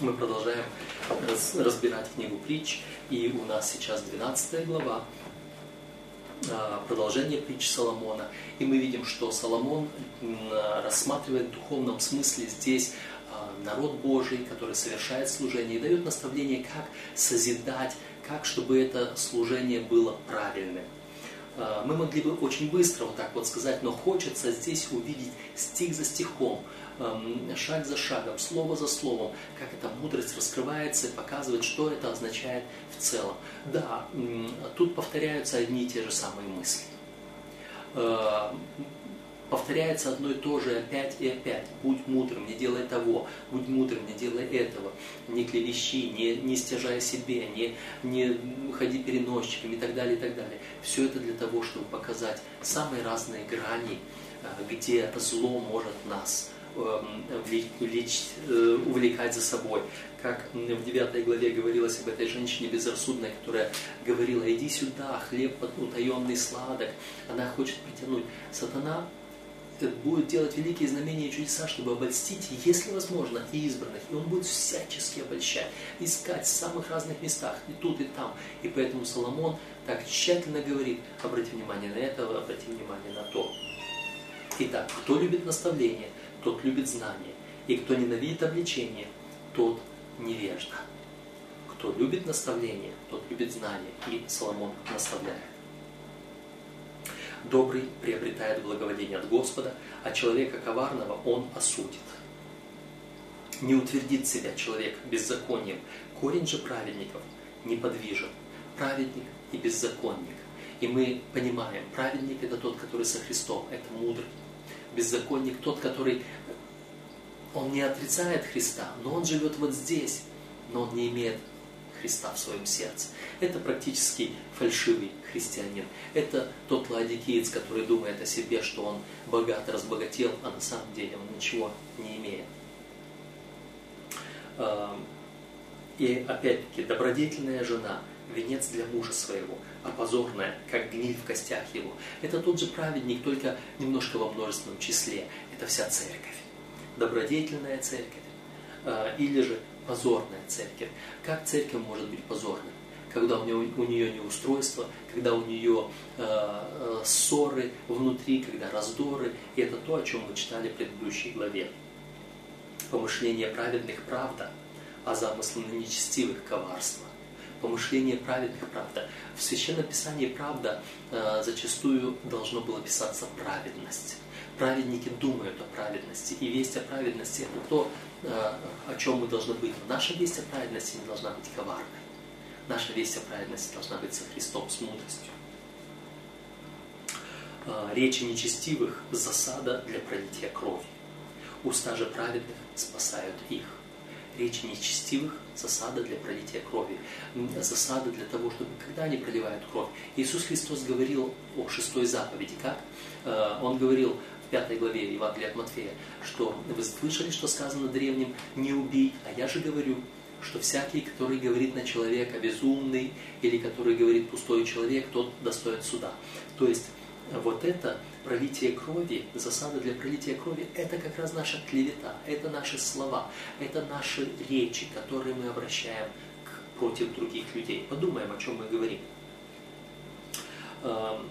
Мы продолжаем разбирать книгу притч, и у нас сейчас 12 глава, а, продолжение притч Соломона. И мы видим, что Соломон рассматривает в духовном смысле здесь а, народ Божий, который совершает служение, и дает наставление, как созидать, как чтобы это служение было правильным. А, мы могли бы очень быстро вот так вот сказать, но хочется здесь увидеть стих за стихом, шаг за шагом, слово за словом, как эта мудрость раскрывается и показывает, что это означает в целом. Да, тут повторяются одни и те же самые мысли. Повторяется одно и то же опять и опять. Будь мудрым, не делай того, будь мудрым, не делай этого, не клевещи, не, не стяжай себе, не, не ходи переносчиками и так далее, и так далее. Все это для того, чтобы показать самые разные грани, э, где зло может нас увлекать за собой. Как в 9 главе говорилось об этой женщине безрассудной, которая говорила, иди сюда, хлеб утаенный сладок. Она хочет притянуть. Сатана э, будет делать великие знамения и чудеса, чтобы обольстить, если возможно, и избранных. И он будет всячески обольщать, искать в самых разных местах, и тут, и там. И поэтому Соломон так тщательно говорит, обрати внимание на это, обрати внимание на то. Итак, кто любит наставление – тот любит знание, и кто ненавидит обличение, тот невежда. Кто любит наставление, тот любит знание, и Соломон наставляет. Добрый приобретает благоволение от Господа, а человека коварного он осудит. Не утвердит себя человек беззаконием, корень же праведников неподвижен, праведник и беззаконник. И мы понимаем, праведник это тот, который со Христом, это мудрый, беззаконник тот, который, он не отрицает Христа, но он живет вот здесь, но он не имеет Христа в своем сердце. Это практически фальшивый христианин. Это тот ладикиец, который думает о себе, что он богат, разбогател, а на самом деле он ничего не имеет. И опять-таки, добродетельная жена – венец для мужа своего, а позорная, как гниль в костях его. Это тот же праведник, только немножко во множественном числе. Это вся церковь. Добродетельная церковь а, или же позорная церковь. Как церковь может быть позорной? Когда у нее, у нее неустройство, когда у нее э, ссоры внутри, когда раздоры. И это то, о чем мы читали в предыдущей главе. Помышление праведных – правда, а замыслы нечестивых – коварство помышление праведных правда. В Священном Писании правда э, зачастую должно было писаться праведность. Праведники думают о праведности, и весть о праведности это то, э, о чем мы должны быть. наша весть о праведности не должна быть коварной. Наша весть о праведности должна быть со Христом, с мудростью. Э, речи нечестивых – засада для пролития крови. Уста же праведных спасают их речи нечестивых, засада для пролития крови, засада для того, чтобы когда они проливают кровь. Иисус Христос говорил о шестой заповеди, как? Э, он говорил в пятой главе Евангелия от Матфея, что вы слышали, что сказано древним, не убей, а я же говорю, что всякий, который говорит на человека безумный, или который говорит пустой человек, тот достоин суда. То есть вот это пролитие крови, засада для пролития крови, это как раз наша клевета, это наши слова, это наши речи, которые мы обращаем к, против других людей. Подумаем, о чем мы говорим. Эм,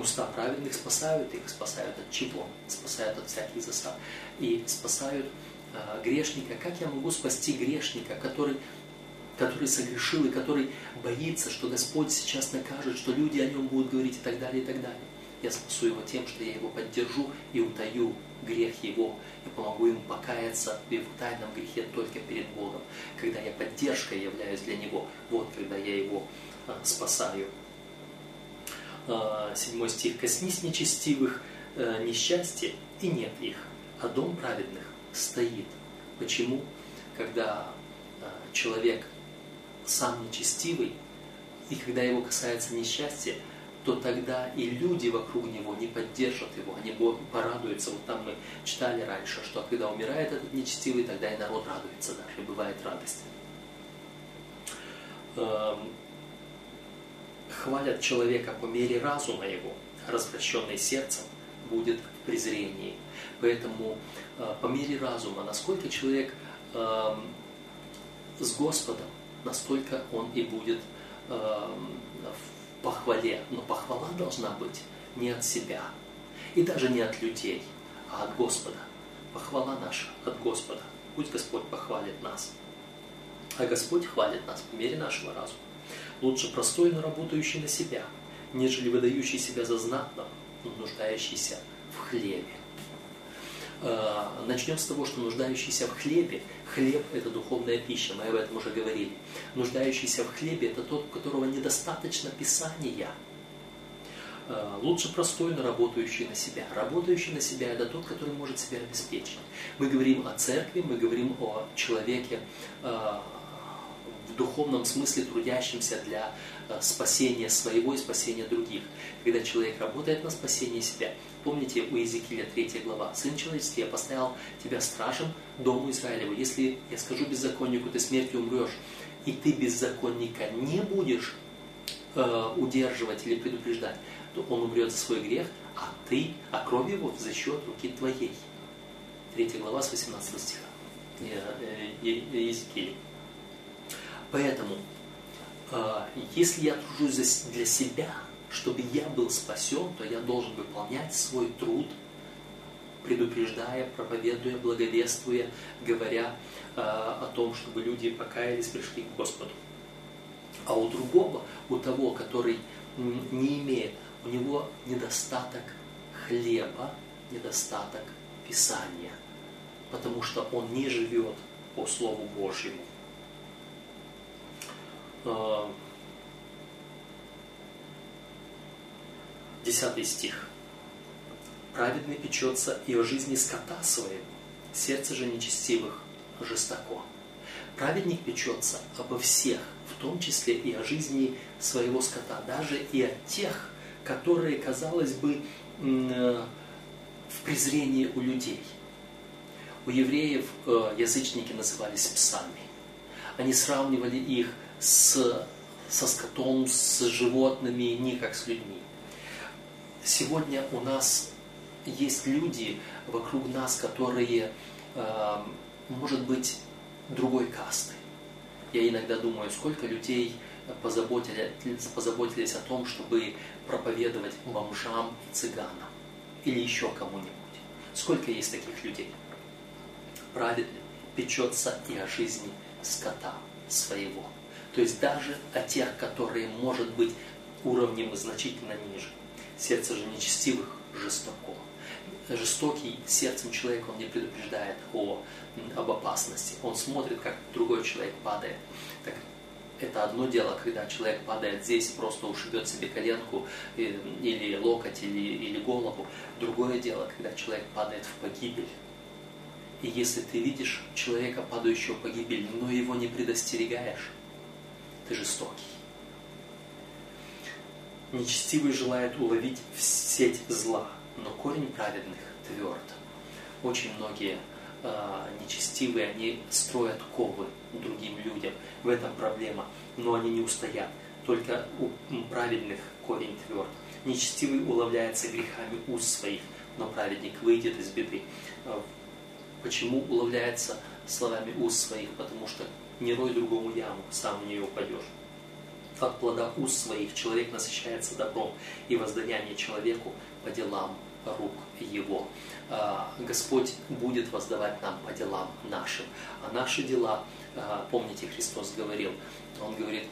уста праведных спасают их, спасают от чего? Спасают от всяких засад. И спасают э, грешника. Как я могу спасти грешника, который который согрешил и который боится, что Господь сейчас накажет, что люди о нем будут говорить и так далее, и так далее. Я спасу его тем, что я его поддержу и утаю грех его, и помогу ему покаяться в его тайном грехе только перед Богом. Когда я поддержкой являюсь для него, вот когда я его а, спасаю. А, седьмой стих. «Коснись нечестивых а, несчастье, и нет их, а дом праведных стоит». Почему? Когда а, человек сам нечестивый, и когда его касается несчастья, то тогда и люди вокруг него не поддержат его, они порадуются. Вот там мы читали раньше, что когда умирает этот нечестивый, тогда и народ радуется даже, бывает радость. Эм, хвалят человека по мере разума его, развращенный сердцем будет в презрении. Поэтому э, по мере разума, насколько человек эм, с Господом, настолько он и будет э, в похвале. Но похвала должна быть не от себя, и даже не от людей, а от Господа. Похвала наша от Господа. Пусть Господь похвалит нас. А Господь хвалит нас по мере нашего разума. Лучше простой, но работающий на себя, нежели выдающий себя за знатного, но нуждающийся в хлебе. Э, начнем с того, что нуждающийся в хлебе, хлеб – это духовная пища, мы об этом уже говорили. Нуждающийся в хлебе – это тот, у которого недостаточно Писания. Э, лучше простой, но работающий на себя. Работающий на себя – это тот, который может себя обеспечить. Мы говорим о церкви, мы говорим о человеке, э, духовном смысле трудящимся для спасения своего и спасения других. Когда человек работает на спасение себя, Помните у Иезекииля 3 глава. «Сын человеческий, я поставил тебя стражем дому Израилеву. Если я скажу беззаконнику, ты смертью умрешь, и ты беззаконника не будешь э, удерживать или предупреждать, то он умрет за свой грех, а ты, а кровь его за счет руки твоей». 3 глава с 18 стиха Иезекииля. Поэтому, э, если я тружусь для себя, чтобы я был спасен, то я должен выполнять свой труд, предупреждая, проповедуя, благовествуя, говоря э, о том, чтобы люди покаялись, пришли к Господу. А у другого, у того, который не имеет, у него недостаток хлеба, недостаток Писания, потому что он не живет по Слову Божьему. Э, Десятый стих. Праведный печется и о жизни скота своего, сердце же нечестивых жестоко. Праведник печется обо всех, в том числе и о жизни своего скота, даже и о тех, которые, казалось бы, э, в презрении у людей. У евреев э, язычники назывались псами. Они сравнивали их с, со скотом, с животными, не как с людьми. Сегодня у нас есть люди вокруг нас, которые, э, может быть, другой касты. Я иногда думаю, сколько людей позаботились, позаботились о том, чтобы проповедовать бомжам и цыганам или еще кому-нибудь. Сколько есть таких людей? Праведный печется и о жизни скота своего. То есть даже о тех, которые, может быть, уровнем значительно ниже. Сердце же нечестивых жестоко. Жестокий сердцем человек, он не предупреждает о, об опасности. Он смотрит, как другой человек падает. Так, это одно дело, когда человек падает здесь, просто ушибет себе коленку э, или локоть, или, или голову. Другое дело, когда человек падает в погибель. И если ты видишь человека, падающего в погибель, но его не предостерегаешь, ты жестокий. Нечестивый желает уловить в сеть зла, но корень праведных тверд. Очень многие э, нечестивые, они строят ковы другим людям. В этом проблема, но они не устоят. Только у праведных корень тверд. Нечестивый уловляется грехами уст своих, но праведник выйдет из беды. А, почему уловляется словами уст своих? Потому что не рой другому яму, сам в нее упадешь от плода уст своих человек насыщается добром и воздаяние человеку по делам рук его. А, Господь будет воздавать нам по делам нашим. А наши дела, а, помните, Христос говорил, Он говорит,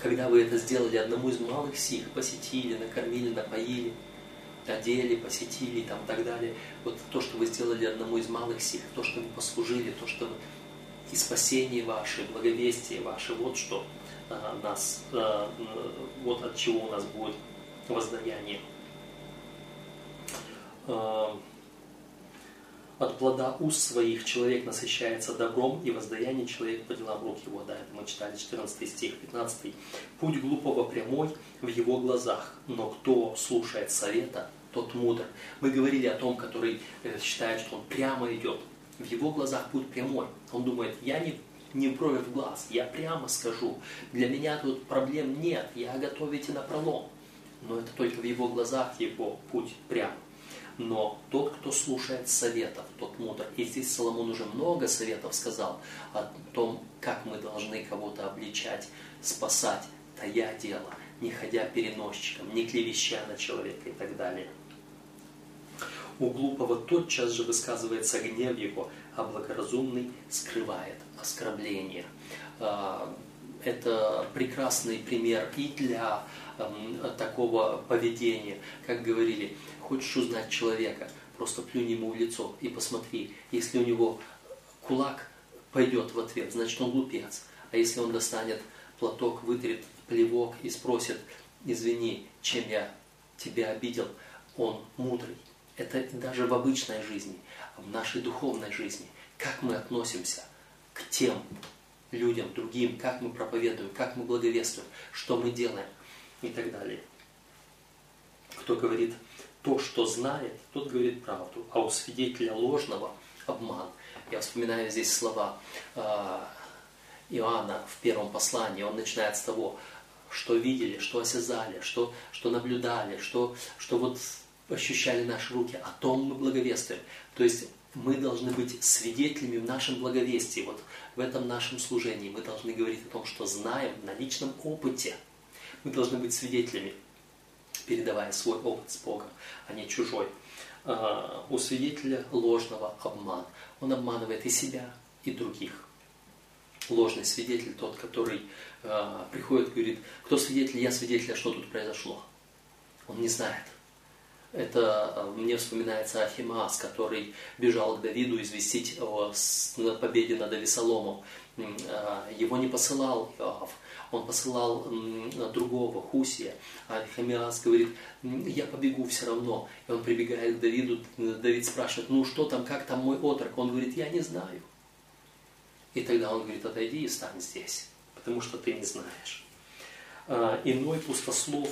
когда вы это сделали одному из малых сих, посетили, накормили, напоили, одели, посетили и так далее. Вот то, что вы сделали одному из малых сих, то, что вы послужили, то, что и спасение ваше, благовестие ваше, вот что Э, нас, э, вот от чего у нас будет воздаяние. Э, от плода уст своих человек насыщается добром, и воздаяние человек по делам рук его. Да, мы читали 14 стих, 15. Путь глупого прямой в его глазах, но кто слушает совета, тот мудр. Мы говорили о том, который считает, что он прямо идет. В его глазах путь прямой. Он думает, я не не бровь в глаз. Я прямо скажу, для меня тут проблем нет, я готов идти на пролом. Но это только в его глазах его путь прям. Но тот, кто слушает советов, тот мудр. И здесь Соломон уже много советов сказал о том, как мы должны кого-то обличать, спасать, тая дело, не ходя переносчиком, не клевеща на человека и так далее. У глупого тотчас же высказывается гнев его, а благоразумный скрывает оскорбление. А, это прекрасный пример и для такого поведения, как говорили, хочешь узнать человека, просто плюнь ему в лицо и посмотри, если у него кулак пойдет в ответ, значит он глупец. А если он достанет платок, вытрет плевок и спросит, извини, чем я тебя обидел, он мудрый. Это даже в обычной жизни, в нашей духовной жизни. Как мы относимся к тем людям, другим, как мы проповедуем, как мы благовествуем, что мы делаем и так далее. Кто говорит то, что знает, тот говорит правду, а у свидетеля ложного обман. Я вспоминаю здесь слова а, Иоанна в первом послании. Он начинает с того, что видели, что осязали, что, что наблюдали, что, что вот ощущали наши руки, о том мы благовествуем. То есть мы должны быть свидетелями в нашем благовестии, вот в этом нашем служении. Мы должны говорить о том, что знаем на личном опыте. Мы должны быть свидетелями, передавая свой опыт с Богом, а не чужой. А, у свидетеля ложного обман. Он обманывает и себя, и других. Ложный свидетель тот, который э, приходит и говорит, кто свидетель, я свидетель, а что тут произошло. Он не знает. Это э, мне вспоминается Ахимас, который бежал к Давиду известить о победе над Авесоломом. Э, его не посылал Иоав, он посылал другого, Хусия. А Ахимас говорит, я побегу все равно. И он прибегает к Давиду, Давид спрашивает, ну что там, как там мой отрок? Он говорит, я не знаю. И тогда он говорит, отойди и стань здесь, потому что ты не знаешь. Э, иной пустослов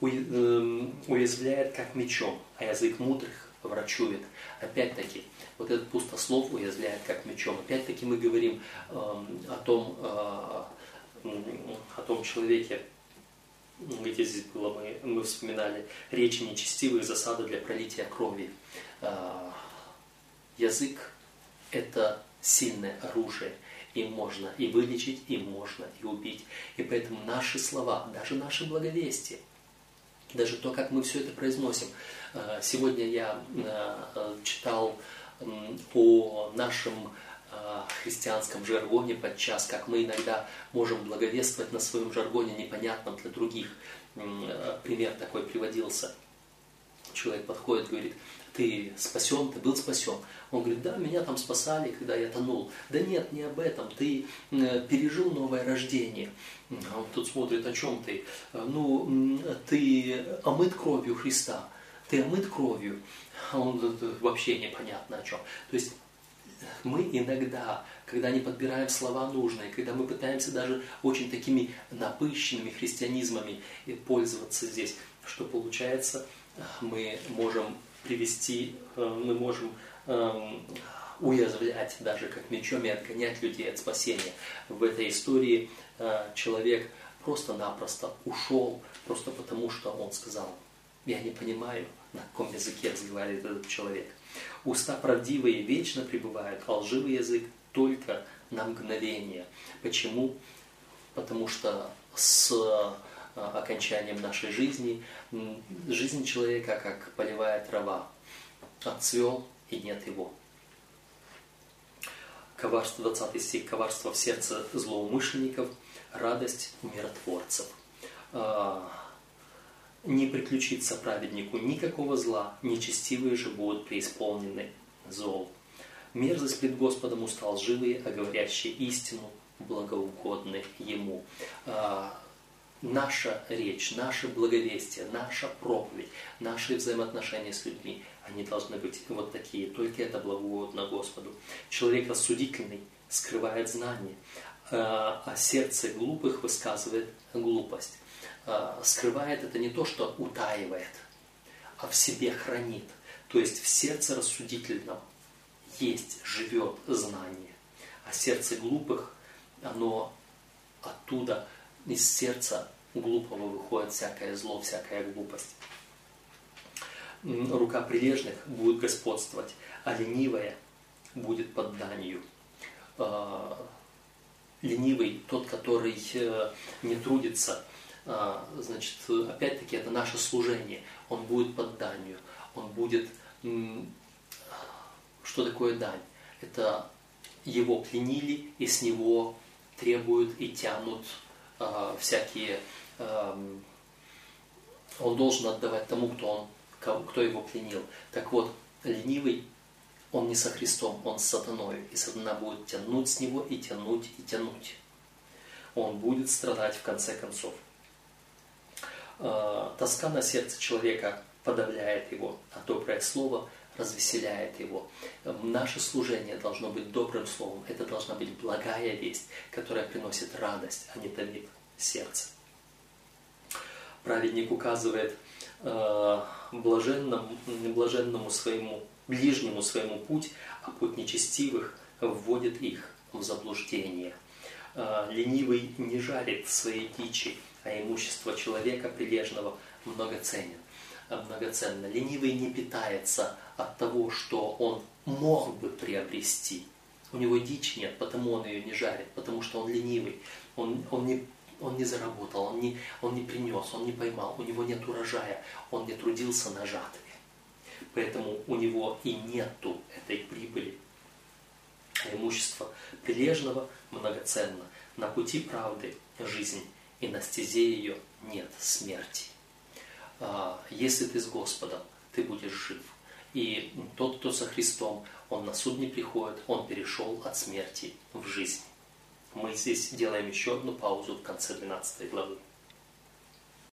уязвляет как мечом, а язык мудрых врачует. Опять-таки, вот этот пустослов уязвляет как мечом. Опять-таки мы говорим э, о том, э, о том человеке, где здесь было, мы, мы вспоминали, речи нечестивые, засады для пролития крови. Э, язык – это сильное оружие. Им можно и вылечить, им можно и убить. И поэтому наши слова, даже наши благовестия – даже то, как мы все это произносим. Э, сегодня я э, читал о нашем христианском жаргоне подчас, как мы иногда можем благовествовать на своем жаргоне, непонятном для других. Пример такой приводился. Человек подходит, говорит, ты спасен, ты был спасен. Он говорит, да, меня там спасали, когда я тонул. Да нет, не об этом, ты пережил новое рождение. А он тут смотрит, о чем ты? «Э, ну, ты омыт кровью Христа, ты омыт кровью. А он вообще непонятно о чем. То есть мы иногда, когда не подбираем слова нужные, когда мы пытаемся даже очень такими напыщенными христианизмами пользоваться здесь, что получается, мы можем привести, э, мы можем эм, уязвлять даже как мечом и отгонять людей от спасения. В этой истории э, человек просто-напросто ушел, просто потому что он сказал, я не понимаю, на каком языке разговаривает этот человек. Уста правдивые вечно пребывают, а лживый язык только на мгновение. Почему? Потому что с окончанием нашей жизни, жизнь человека, как полевая трава, отцвел и нет его. Коварство, 20 стих, коварство в сердце злоумышленников, радость миротворцев. А, не приключится праведнику никакого зла, нечестивые же будут преисполнены зол. Мерзость пред Господом устал живые, а говорящие истину благоугодны Ему. Наша речь, наше благовестие, наша проповедь, наши взаимоотношения с людьми, они должны быть вот такие. Только это благоугодно Господу. Человек рассудительный скрывает знание, а, а сердце глупых высказывает глупость. А, скрывает это не то, что утаивает, а в себе хранит. То есть в сердце рассудительном есть, живет знание. А сердце глупых, оно оттуда, из сердца глупого выходит всякое зло, всякая глупость. рука прилежных будет господствовать, а ленивая будет под данью. А, ленивый, тот, который э, не трудится, а, значит, опять-таки это наше служение, он будет под данью, он будет... Что такое дань? Это его пленили и с него требуют и тянут всякие... Э, он должен отдавать тому, кто, он, кто его пленил. Так вот, ленивый, он не со Христом, он с сатаной. И сатана будет тянуть с него и тянуть и тянуть. Он будет страдать в конце концов. Э, тоска на сердце человека подавляет его, а доброе слово развеселяет его. Наше служение должно быть добрым словом. Это должна быть благая весть, которая приносит радость, а не томит сердце. Праведник указывает э, блаженному, блаженному своему, ближнему своему путь, а путь нечестивых вводит их в заблуждение. Э, ленивый не жарит своей дичи, а имущество человека прилежного много ценен многоценно. Ленивый не питается от того, что он мог бы приобрести. У него дичи нет, потому он ее не жарит, потому что он ленивый. Он, он, не, он не заработал, он не, он не принес, он не поймал, у него нет урожая, он не трудился на жатве. Поэтому у него и нету этой прибыли. А имущество прилежного многоценно. На пути правды жизнь, и на стезе ее нет смерти. А, если ты с Господом, ты будешь жив. И тот, кто со Христом, он на суд не приходит, он перешел от смерти в жизнь. Мы здесь делаем еще одну паузу в конце 12 главы.